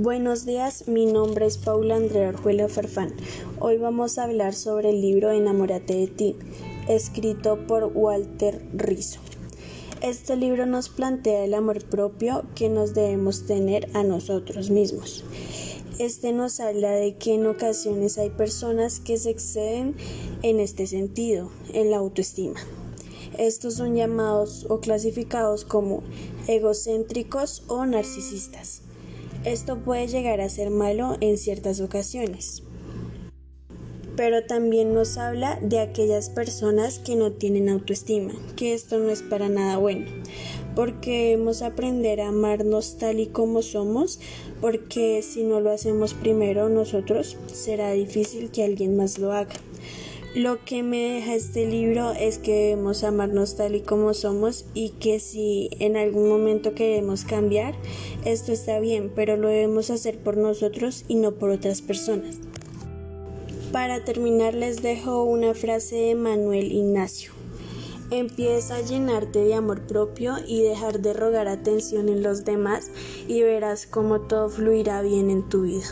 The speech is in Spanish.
Buenos días, mi nombre es Paula Andrea Orjuela Farfán. Hoy vamos a hablar sobre el libro Enamórate de ti, escrito por Walter Rizzo. Este libro nos plantea el amor propio que nos debemos tener a nosotros mismos. Este nos habla de que en ocasiones hay personas que se exceden en este sentido, en la autoestima. Estos son llamados o clasificados como egocéntricos o narcisistas. Esto puede llegar a ser malo en ciertas ocasiones. Pero también nos habla de aquellas personas que no tienen autoestima, que esto no es para nada bueno, porque debemos aprender a amarnos tal y como somos, porque si no lo hacemos primero nosotros, será difícil que alguien más lo haga. Lo que me deja este libro es que debemos amarnos tal y como somos y que si en algún momento queremos cambiar, esto está bien, pero lo debemos hacer por nosotros y no por otras personas. Para terminar les dejo una frase de Manuel Ignacio. Empieza a llenarte de amor propio y dejar de rogar atención en los demás y verás cómo todo fluirá bien en tu vida.